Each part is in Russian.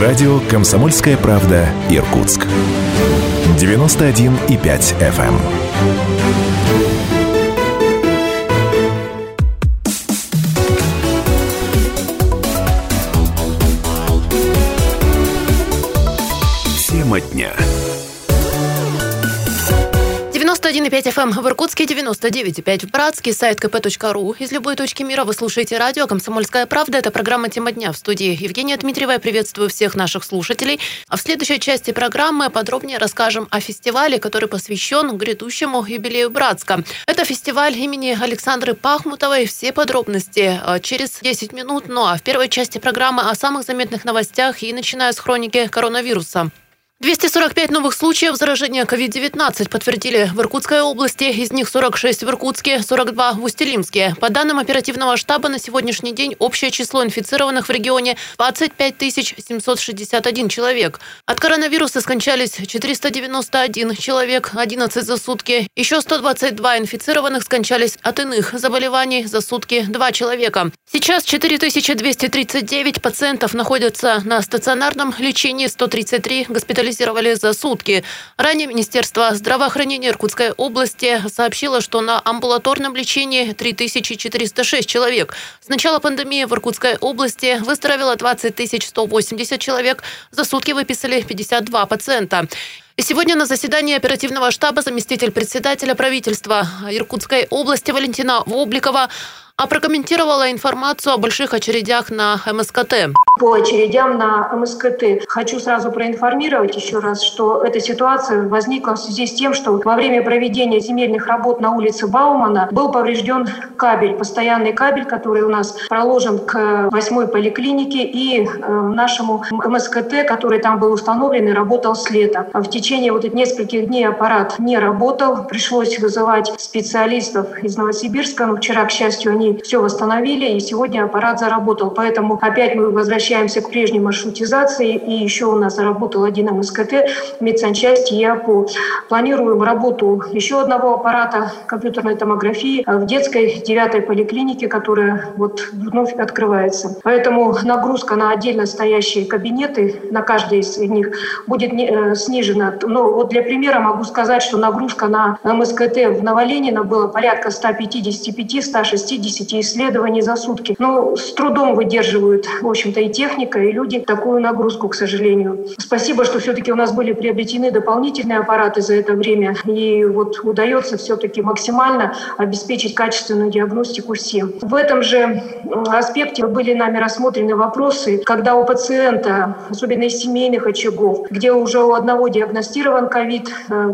Радио «Комсомольская правда» Иркутск. 91,5 FM. Тема дня. 91,5 FM в Иркутске, 99,5 в Братске, сайт kp.ру. Из любой точки мира вы слушаете радио «Комсомольская правда». Это программа «Тема дня» в студии Евгения Дмитриева. Я приветствую всех наших слушателей. А в следующей части программы подробнее расскажем о фестивале, который посвящен грядущему юбилею Братска. Это фестиваль имени Александры Пахмутовой. Все подробности э, через 10 минут. Ну а в первой части программы о самых заметных новостях и начиная с хроники коронавируса. 245 новых случаев заражения COVID-19 подтвердили в Иркутской области. Из них 46 в Иркутске, 42 в Устилимске. По данным оперативного штаба, на сегодняшний день общее число инфицированных в регионе 25 761 человек. От коронавируса скончались 491 человек, 11 за сутки. Еще 122 инфицированных скончались от иных заболеваний за сутки 2 человека. Сейчас 4239 пациентов находятся на стационарном лечении, 133 госпитализированы госпитализировали за сутки. Ранее Министерство здравоохранения Иркутской области сообщило, что на амбулаторном лечении 3406 человек. С начала пандемии в Иркутской области выздоровело 20 180 человек. За сутки выписали 52 пациента. И сегодня на заседании оперативного штаба заместитель председателя правительства Иркутской области Валентина Вобликова а прокомментировала информацию о больших очередях на МСКТ. По очередям на МСКТ хочу сразу проинформировать еще раз, что эта ситуация возникла в связи с тем, что во время проведения земельных работ на улице Баумана был поврежден кабель, постоянный кабель, который у нас проложен к восьмой поликлинике и э, нашему МСКТ, который там был установлен и работал с лета. В течение вот этих нескольких дней аппарат не работал, пришлось вызывать специалистов из Новосибирска, но вчера, к счастью, они они все восстановили, и сегодня аппарат заработал. Поэтому опять мы возвращаемся к прежней маршрутизации, и еще у нас заработал один МСКТ, медсанчасть ЯПУ. Планируем работу еще одного аппарата компьютерной томографии в детской девятой поликлинике, которая вот вновь открывается. Поэтому нагрузка на отдельно стоящие кабинеты, на каждый из них будет э, снижена. Но вот для примера могу сказать, что нагрузка на МСКТ в Новоленина была порядка 155-160 10 исследований за сутки. Но с трудом выдерживают, в общем-то, и техника, и люди такую нагрузку, к сожалению. Спасибо, что все-таки у нас были приобретены дополнительные аппараты за это время. И вот удается все-таки максимально обеспечить качественную диагностику всем. В этом же аспекте были нами рассмотрены вопросы, когда у пациента, особенно из семейных очагов, где уже у одного диагностирован ковид, э,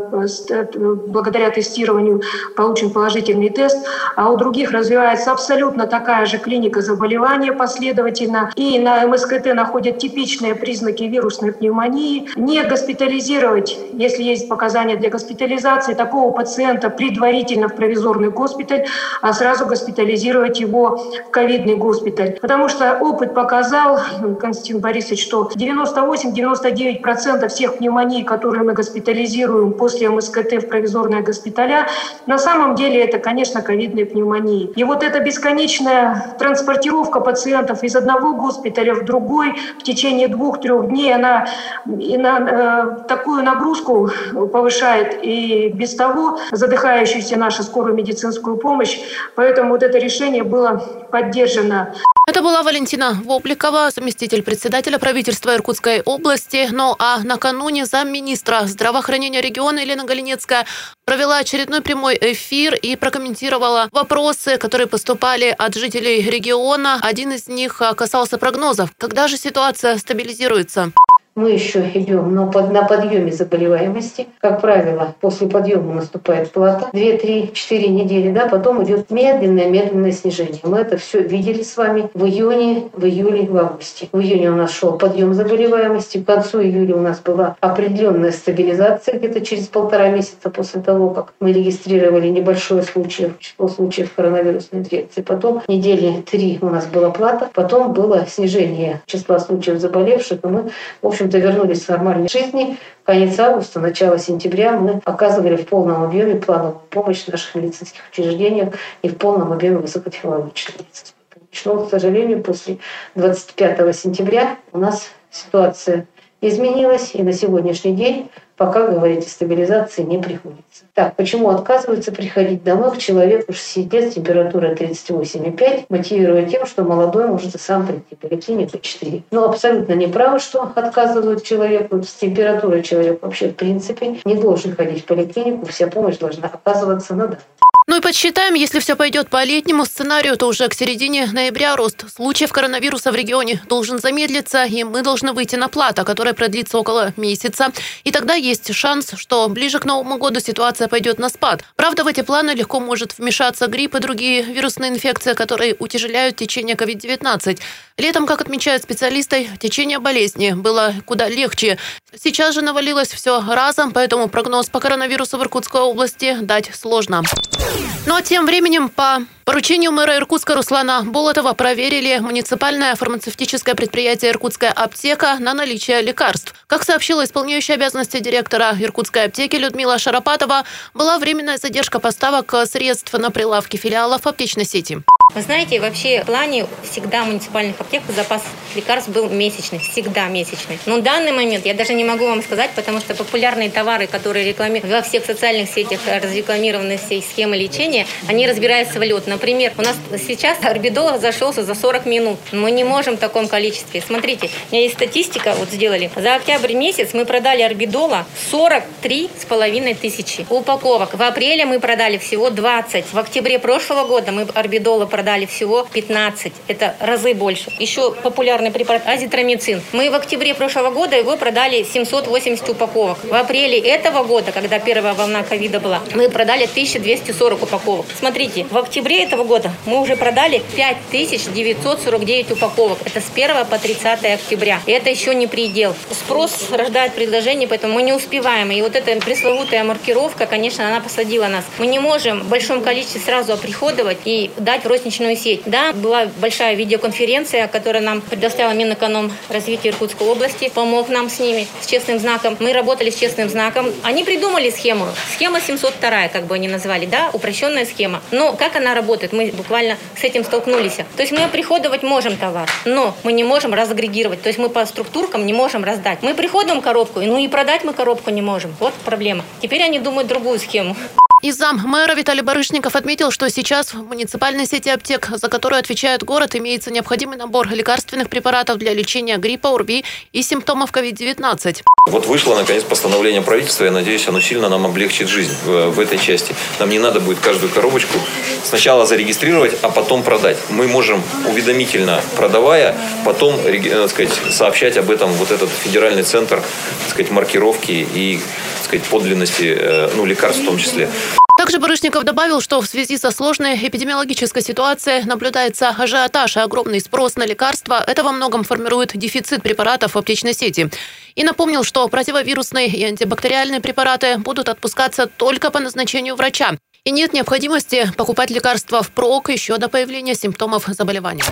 э, благодаря тестированию получен положительный тест, а у других развивается абсолютно такая же клиника заболевания последовательно. И на МСКТ находят типичные признаки вирусной пневмонии. Не госпитализировать, если есть показания для госпитализации, такого пациента предварительно в провизорный госпиталь, а сразу госпитализировать его в ковидный госпиталь. Потому что опыт показал, Константин Борисович, что 98-99% всех пневмоний, которые мы госпитализируем после МСКТ в провизорные госпиталя, на самом деле это, конечно, ковидные пневмонии. И вот это бесконечная транспортировка пациентов из одного госпиталя в другой в течение двух-трех дней, она и на, э, такую нагрузку повышает и без того задыхающуюся нашу скорую медицинскую помощь. Поэтому вот это решение было поддержано. Это была Валентина Вопликова, заместитель председателя правительства Иркутской области. Ну а накануне замминистра здравоохранения региона Елена Галинецкая провела очередной прямой эфир и прокомментировала вопросы, которые поступали от жителей региона. Один из них касался прогнозов. Когда же ситуация стабилизируется? Мы еще идем на, под, на подъеме заболеваемости. Как правило, после подъема наступает плата. 2-3-4 недели, да, потом идет медленное-медленное снижение. Мы это все видели с вами в июне, в июле, в августе. В июне у нас шел подъем заболеваемости, к концу июля у нас была определенная стабилизация где-то через полтора месяца после того, как мы регистрировали небольшое случай, число случаев коронавирусной инфекции. Потом недели три у нас была плата, потом было снижение числа случаев заболевших, и мы, в общем, общем-то, вернулись к нормальной жизни. Конец августа, начало сентября мы оказывали в полном объеме плановую помощь в наших медицинских учреждениях и в полном объеме высокотехнологичной медицинской помощи. К сожалению, после 25 сентября у нас ситуация изменилась, и на сегодняшний день пока говорить о стабилизации не приходится. Так, почему отказываются приходить домой к человеку 60 лет с температурой 38,5, мотивируя тем, что молодой может и сам прийти в поликлинику 4. Но абсолютно неправы, что отказывают человеку с температурой. Человек вообще в принципе не должен ходить в поликлинику, вся помощь должна оказываться на дому. Ну и подсчитаем, если все пойдет по летнему сценарию, то уже к середине ноября рост случаев коронавируса в регионе должен замедлиться, и мы должны выйти на плата, которая продлится около месяца. И тогда есть шанс, что ближе к Новому году ситуация пойдет на спад. Правда, в эти планы легко может вмешаться грипп и другие вирусные инфекции, которые утяжеляют течение COVID-19. Летом, как отмечают специалисты, течение болезни было куда легче. Сейчас же навалилось все разом, поэтому прогноз по коронавирусу в Иркутской области дать сложно. Ну а тем временем по поручению мэра Иркутска Руслана Болотова проверили муниципальное фармацевтическое предприятие «Иркутская аптека» на наличие лекарств. Как сообщила исполняющая обязанности директора Иркутской аптеки Людмила Шарапатова, была временная задержка поставок средств на прилавки филиалов аптечной сети. Вы знаете, вообще в плане всегда муниципальных аптек запас лекарств был месячный, всегда месячный. Но в данный момент я даже не могу вам сказать, потому что популярные товары, которые рекламируют во всех социальных сетях, разрекламированы все схемы лечения, они разбираются в лед. Например, у нас сейчас орбидол зашелся за 40 минут. Мы не можем в таком количестве. Смотрите, у меня есть статистика, вот сделали. За октябрь месяц мы продали орбидола 43 с половиной тысячи упаковок. В апреле мы продали всего 20. В октябре прошлого года мы орбидола продали продали всего 15. Это разы больше. Еще популярный препарат азитромицин. Мы в октябре прошлого года его продали 780 упаковок. В апреле этого года, когда первая волна ковида была, мы продали 1240 упаковок. Смотрите, в октябре этого года мы уже продали 5949 упаковок. Это с 1 по 30 октября. И это еще не предел. Спрос рождает предложение, поэтому мы не успеваем. И вот эта пресловутая маркировка, конечно, она посадила нас. Мы не можем в большом количестве сразу оприходовать и дать в розничную сеть. Да, была большая видеоконференция, которая нам предоставила Минэконом развития Иркутской области, помог нам с ними, с честным знаком. Мы работали с честным знаком. Они придумали схему. Схема 702, как бы они назвали, да, упрощенная схема. Но как она работает, мы буквально с этим столкнулись. То есть мы приходовать можем товар, но мы не можем разагрегировать. То есть мы по структуркам не можем раздать. Мы приходим коробку, ну и продать мы коробку не можем. Вот проблема. Теперь они думают другую схему. И зам мэра Виталий Барышников отметил, что сейчас в муниципальной сети аптек, за которую отвечает город, имеется необходимый набор лекарственных препаратов для лечения гриппа, УРВИ и симптомов COVID-19. Вот вышло, наконец, постановление правительства. Я надеюсь, оно сильно нам облегчит жизнь в, в этой части. Нам не надо будет каждую коробочку сначала зарегистрировать, а потом продать. Мы можем уведомительно продавая, потом так сказать, сообщать об этом вот этот федеральный центр так сказать, маркировки и так сказать, подлинности э, ну, лекарств в том числе. Также Барышников добавил, что в связи со сложной эпидемиологической ситуацией наблюдается ажиотаж и огромный спрос на лекарства. Это во многом формирует дефицит препаратов в аптечной сети. И напомнил, что противовирусные и антибактериальные препараты будут отпускаться только по назначению врача. И нет необходимости покупать лекарства впрок еще до появления симптомов заболевания.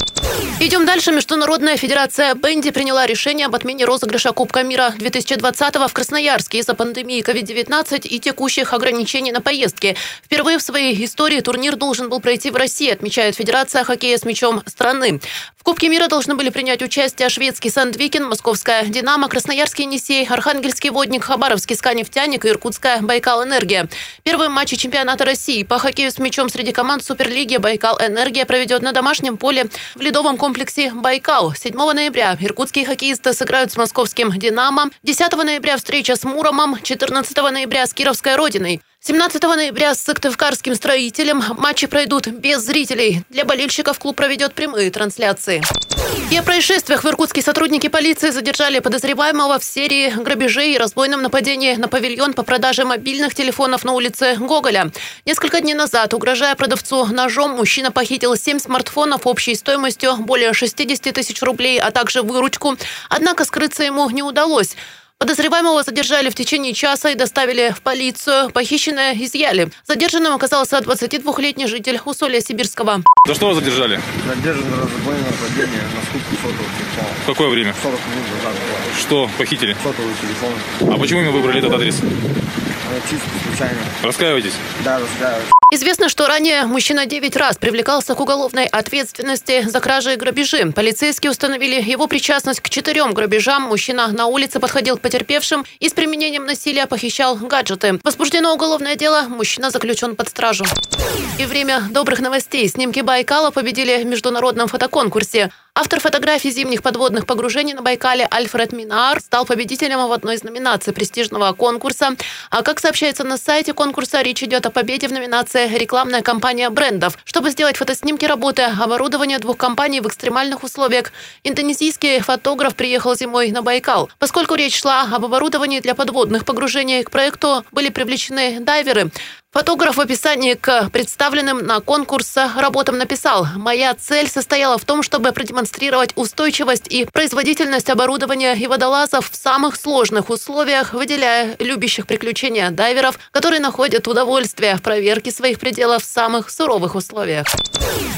Идем дальше. Международная федерация бенди приняла решение об отмене розыгрыша Кубка мира 2020 в Красноярске из-за пандемии COVID-19 и текущих ограничений на поездки. Впервые в своей истории турнир должен был пройти в России, отмечает Федерация хоккея с мячом страны. В Кубке мира должны были принять участие шведский Сандвикен, московская «Динамо», красноярский «Енисей», архангельский «Водник», хабаровский «СКА-Нефтяник» и иркутская «Байкал-Энергия». Первые матчи чемпионата России России по хоккею с мячом среди команд Суперлиги «Байкал Энергия» проведет на домашнем поле в ледовом комплексе «Байкал». 7 ноября иркутские хоккеисты сыграют с московским «Динамо». 10 ноября встреча с «Муромом». 14 ноября с «Кировской Родиной». 17 ноября с Сыктывкарским строителем матчи пройдут без зрителей. Для болельщиков клуб проведет прямые трансляции. И о происшествиях в Иркутске сотрудники полиции задержали подозреваемого в серии грабежей и разбойном нападении на павильон по продаже мобильных телефонов на улице Гоголя. Несколько дней назад, угрожая продавцу ножом, мужчина похитил 7 смартфонов общей стоимостью более 60 тысяч рублей, а также выручку. Однако скрыться ему не удалось. Подозреваемого задержали в течение часа и доставили в полицию. Похищенное изъяли. Задержанным оказался 22-летний житель Усолья Сибирского. За что вас задержали? Задержан разбой нападение на скупку сотового телефона. В какое время? 40 минут назад. Что похитили? Сотовый телефон. А почему именно выбрали этот адрес? Э, Чисто случайно. Раскаиваетесь? Да, раскаиваюсь. Известно, что ранее мужчина 9 раз привлекался к уголовной ответственности за кражи и грабежи. Полицейские установили его причастность к четырем грабежам. Мужчина на улице подходил к потерпевшим и с применением насилия похищал гаджеты. Возбуждено уголовное дело. Мужчина заключен под стражу. И время добрых новостей. Снимки Байкала победили в международном фотоконкурсе. Автор фотографий зимних подводных погружений на Байкале Альфред Минар стал победителем в одной из номинаций престижного конкурса. А как сообщается на сайте конкурса, речь идет о победе в номинации «Рекламная кампания брендов». Чтобы сделать фотоснимки работы оборудования двух компаний в экстремальных условиях, индонезийский фотограф приехал зимой на Байкал. Поскольку речь шла об оборудовании для подводных погружений, к проекту были привлечены дайверы. Фотограф в описании к представленным на конкурс работам написал «Моя цель состояла в том, чтобы продемонстрировать устойчивость и производительность оборудования и водолазов в самых сложных условиях, выделяя любящих приключения дайверов, которые находят удовольствие в проверке своих пределов в самых суровых условиях».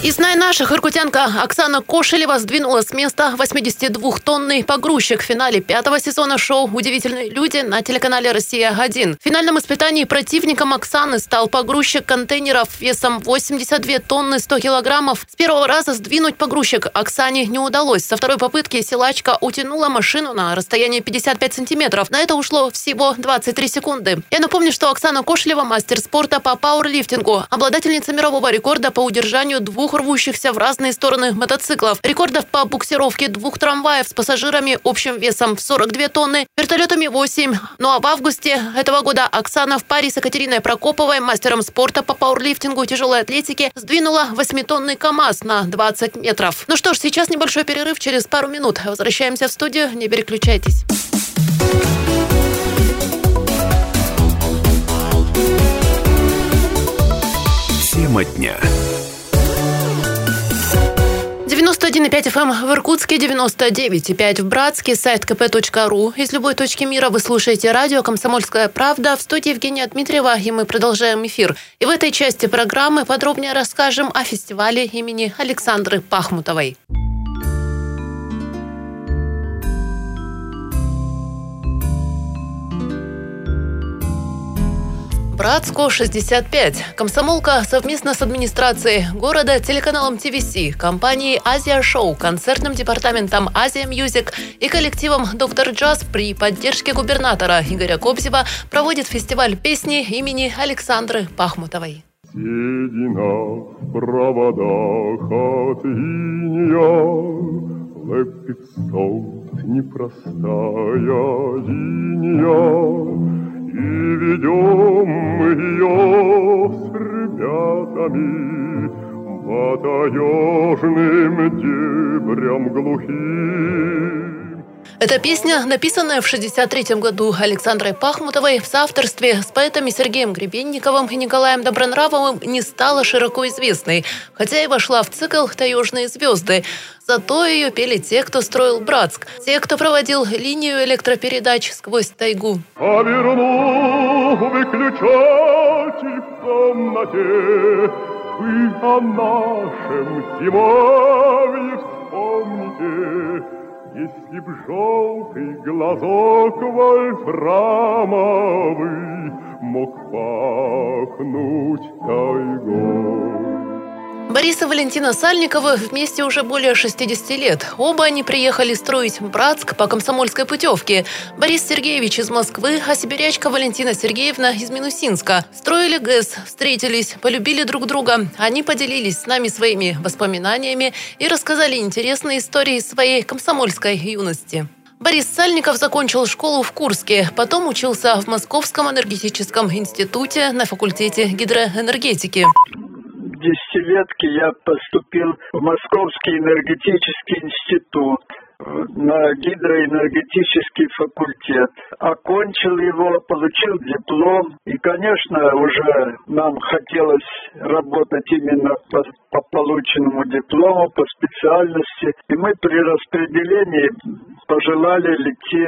Из наших иркутянка Оксана Кошелева сдвинула с места 82-тонный погрузчик в финале пятого сезона шоу «Удивительные люди» на телеканале «Россия-1». В финальном испытании противником Оксаны стал погрузчик контейнеров весом 82 тонны 100 килограммов. С первого раза сдвинуть погрузчик Оксане не удалось. Со второй попытки силачка утянула машину на расстояние 55 сантиметров. На это ушло всего 23 секунды. Я напомню, что Оксана Кошлева – мастер спорта по пауэрлифтингу, обладательница мирового рекорда по удержанию двух рвущихся в разные стороны мотоциклов, рекордов по буксировке двух трамваев с пассажирами общим весом в 42 тонны, вертолетами 8. Ну а в августе этого года Оксана в паре с Екатериной Прокоповой Павловой, мастером спорта по пауэрлифтингу и тяжелой атлетике, сдвинула 8-тонный КАМАЗ на 20 метров. Ну что ж, сейчас небольшой перерыв, через пару минут. Возвращаемся в студию, не переключайтесь. Тема дня. 91,5 FM в Иркутске, 99,5 в Братске, сайт kp.ru. Из любой точки мира вы слушаете радио «Комсомольская правда». В студии Евгения Дмитриева, и мы продолжаем эфир. И в этой части программы подробнее расскажем о фестивале имени Александры Пахмутовой. Братску 65. Комсомолка совместно с администрацией города, телеканалом ТВС, компанией Азия Шоу, концертным департаментом Азия Мьюзик и коллективом Доктор Джаз при поддержке губернатора Игоря Кобзева проводит фестиваль песни имени Александры Пахмутовой. Седина в проводах от инея, ЛЭП пятьсот непростая линия, и ведем мы ее с ребятами По таежным дебрям глухим. Эта песня, написанная в 63 году Александрой Пахмутовой в соавторстве с поэтами Сергеем Гребенниковым и Николаем Добронравовым, не стала широко известной, хотя и вошла в цикл «Таежные звезды». Зато ее пели те, кто строил Братск, те, кто проводил линию электропередач сквозь тайгу. Поверну выключатель в комнате, Вы о нашем зимовье вспомните, Если б желтый глазок вольфрамовый Мог пахнуть тайгой. Борис и Валентина Сальниковы вместе уже более 60 лет. Оба они приехали строить Братск по комсомольской путевке. Борис Сергеевич из Москвы, а сибирячка Валентина Сергеевна из Минусинска. Строили ГЭС, встретились, полюбили друг друга. Они поделились с нами своими воспоминаниями и рассказали интересные истории своей комсомольской юности. Борис Сальников закончил школу в Курске, потом учился в Московском энергетическом институте на факультете гидроэнергетики десятилетки я поступил в Московский энергетический институт на гидроэнергетический факультет. Окончил его, получил диплом. И, конечно, уже нам хотелось работать именно по, по полученному диплому, по специальности. И мы при распределении пожелали идти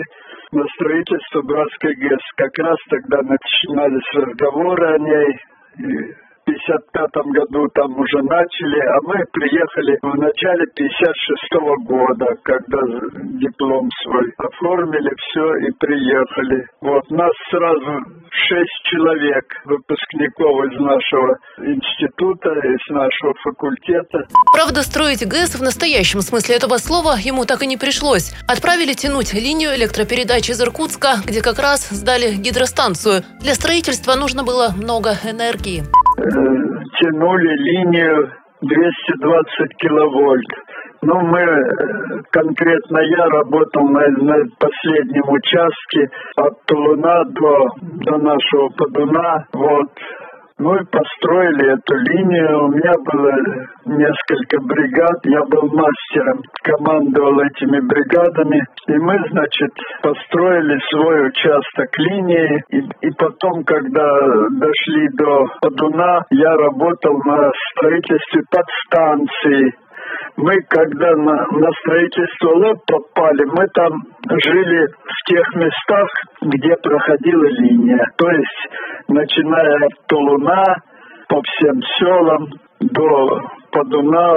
на строительство Братской ГЭС. Как раз тогда начинались разговоры о ней. И 1955 году там уже начали, а мы приехали в начале 56 года, когда диплом свой оформили, все и приехали. Вот нас сразу шесть человек, выпускников из нашего института, из нашего факультета. Правда, строить ГЭС в настоящем смысле этого слова ему так и не пришлось. Отправили тянуть линию электропередач из Иркутска, где как раз сдали гидростанцию. Для строительства нужно было много энергии. Тянули линию 220 киловольт. Ну, мы, э, конкретно я работал на, на последнем участке от Тулуна до, до нашего Подуна. Вот. Ну и построили эту линию. У меня было несколько бригад. Я был мастером, командовал этими бригадами. И мы, значит, построили свой участок линии. И, и потом, когда дошли до Подуна, я работал на строительстве подстанции мы, когда на, на строительство ЛЭП попали, мы там жили в тех местах, где проходила линия. То есть, начиная от Тулуна, по всем селам, до Подуна,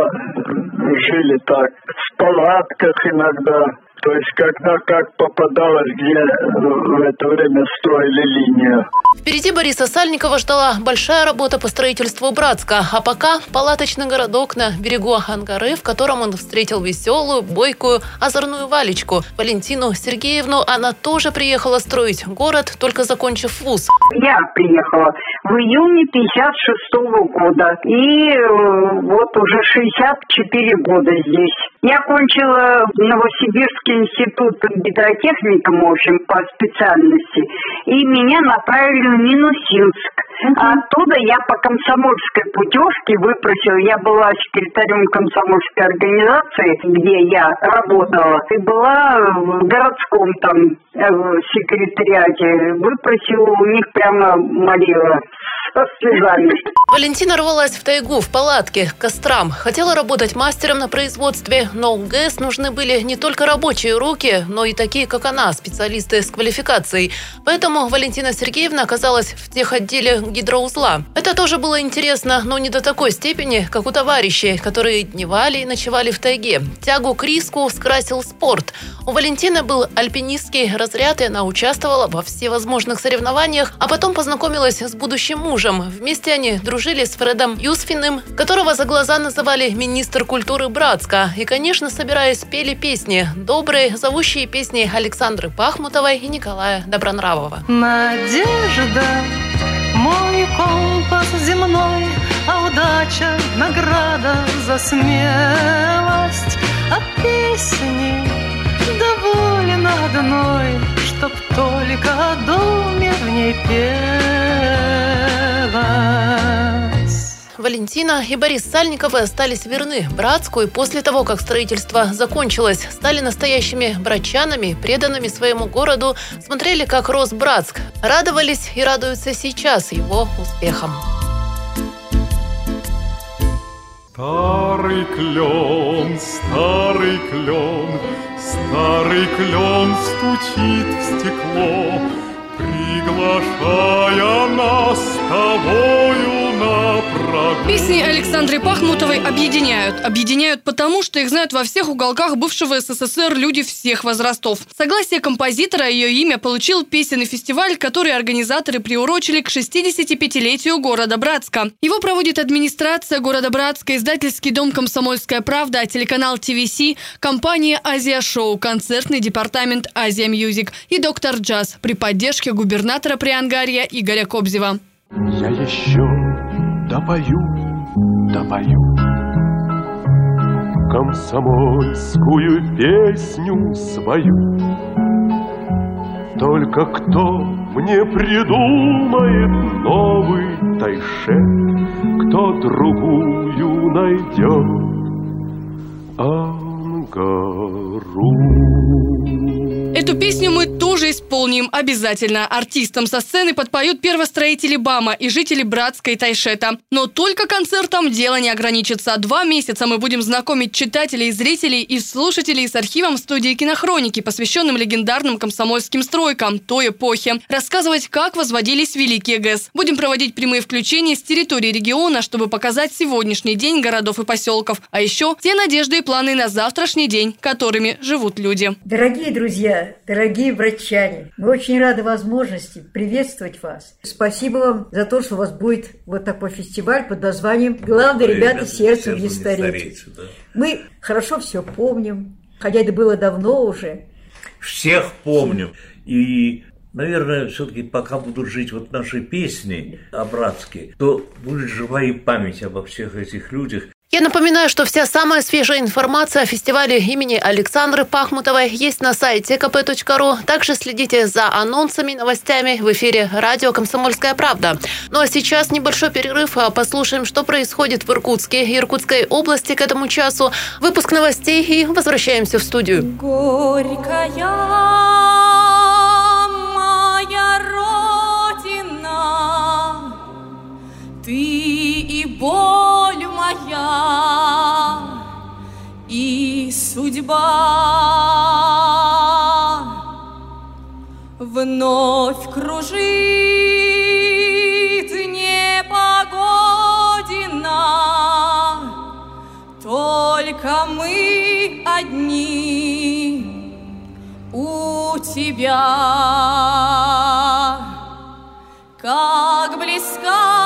жили так, в палатках иногда. То есть, когда как попадалось, где в это время строили линию. Впереди Бориса Сальникова ждала большая работа по строительству Братска, а пока палаточный городок на берегу Ангары, в котором он встретил веселую, бойкую, озорную Валечку. Валентину Сергеевну она тоже приехала строить город, только закончив вуз. Я приехала в июне 56 -го года и э, вот уже 64 года здесь. Я кончила Новосибирский институт гидротехником, в общем, по специальности, и меня направили в Минусинск. А оттуда я по комсомольской путевке выпросила, я была секретарем комсомольской организации, где я работала, и была в городском там э, секретариате, выпросила у них прямо молила слезами. Валентина рвалась в тайгу, в палатке, к кострам. Хотела работать мастером на производстве, но у ГЭС нужны были не только рабочие руки, но и такие, как она, специалисты с квалификацией. Поэтому Валентина Сергеевна оказалась в тех отделе гидроузла. Это тоже было интересно, но не до такой степени, как у товарищей, которые дневали и ночевали в тайге. Тягу к риску скрасил спорт. У Валентины был альпинистский разряд, и она участвовала во всевозможных соревнованиях, а потом познакомилась с будущим мужем. Вместе они дружили с Фредом Юсфиным, которого за глаза называли министр культуры Братска. И, конечно, собираясь, пели песни. Добрые, зовущие песни Александры Пахмутовой и Николая Добронравова. Надежда, мой компас земной, а удача – награда за смелость, а песни доволен одной, чтоб только о доме в ней пелось. Валентина и Борис Сальниковы остались верны Братску и после того, как строительство закончилось, стали настоящими братчанами, преданными своему городу, смотрели, как рос Братск, радовались и радуются сейчас его успехам. Старый клен, старый клен, старый клен стучит в стекло, приглашая нас с тобою на Песни Александры Пахмутовой объединяют. Объединяют потому, что их знают во всех уголках бывшего СССР люди всех возрастов. Согласие композитора ее имя получил песенный фестиваль, который организаторы приурочили к 65-летию города Братска. Его проводит администрация города Братска, издательский дом «Комсомольская правда», телеканал ТВС, компания «Азия Шоу», концертный департамент «Азия Мьюзик» и «Доктор Джаз» при поддержке губернатора Приангарья Игоря Кобзева. Я еще допою, допою Комсомольскую песню свою Только кто мне придумает новый тайшет Кто другую найдет? Ангару. Эту песню мы тоже исполним обязательно. Артистам со сцены подпоют первостроители БАМа и жители Братска и Тайшета. Но только концертом дело не ограничится. Два месяца мы будем знакомить читателей, зрителей и слушателей с архивом студии кинохроники, посвященным легендарным комсомольским стройкам той эпохи. Рассказывать, как возводились великие ГЭС. Будем проводить прямые включения с территории региона, чтобы показать сегодняшний день городов и поселков. А еще те надежды и планы на завтрашний день, которыми живут люди. Дорогие друзья, дорогие братчане, мы очень рады возможности приветствовать вас. Спасибо вам за то, что у вас будет вот такой фестиваль под названием «Главное, ребята, сердцем не стареть». Да. Мы хорошо все помним, хотя это было давно уже. Всех помним. И Наверное, все-таки пока будут жить вот наши песни о братске, то будет жива и память обо всех этих людях. Я напоминаю, что вся самая свежая информация о фестивале имени Александры Пахмутовой есть на сайте kp.ru. Также следите за анонсами новостями в эфире радио «Комсомольская правда». Ну а сейчас небольшой перерыв. Послушаем, что происходит в Иркутске и Иркутской области к этому часу. Выпуск новостей и возвращаемся в студию. Горькая моя родина, ты и боль моя, и судьба вновь кружит непогодина, только мы одни у тебя. Как близка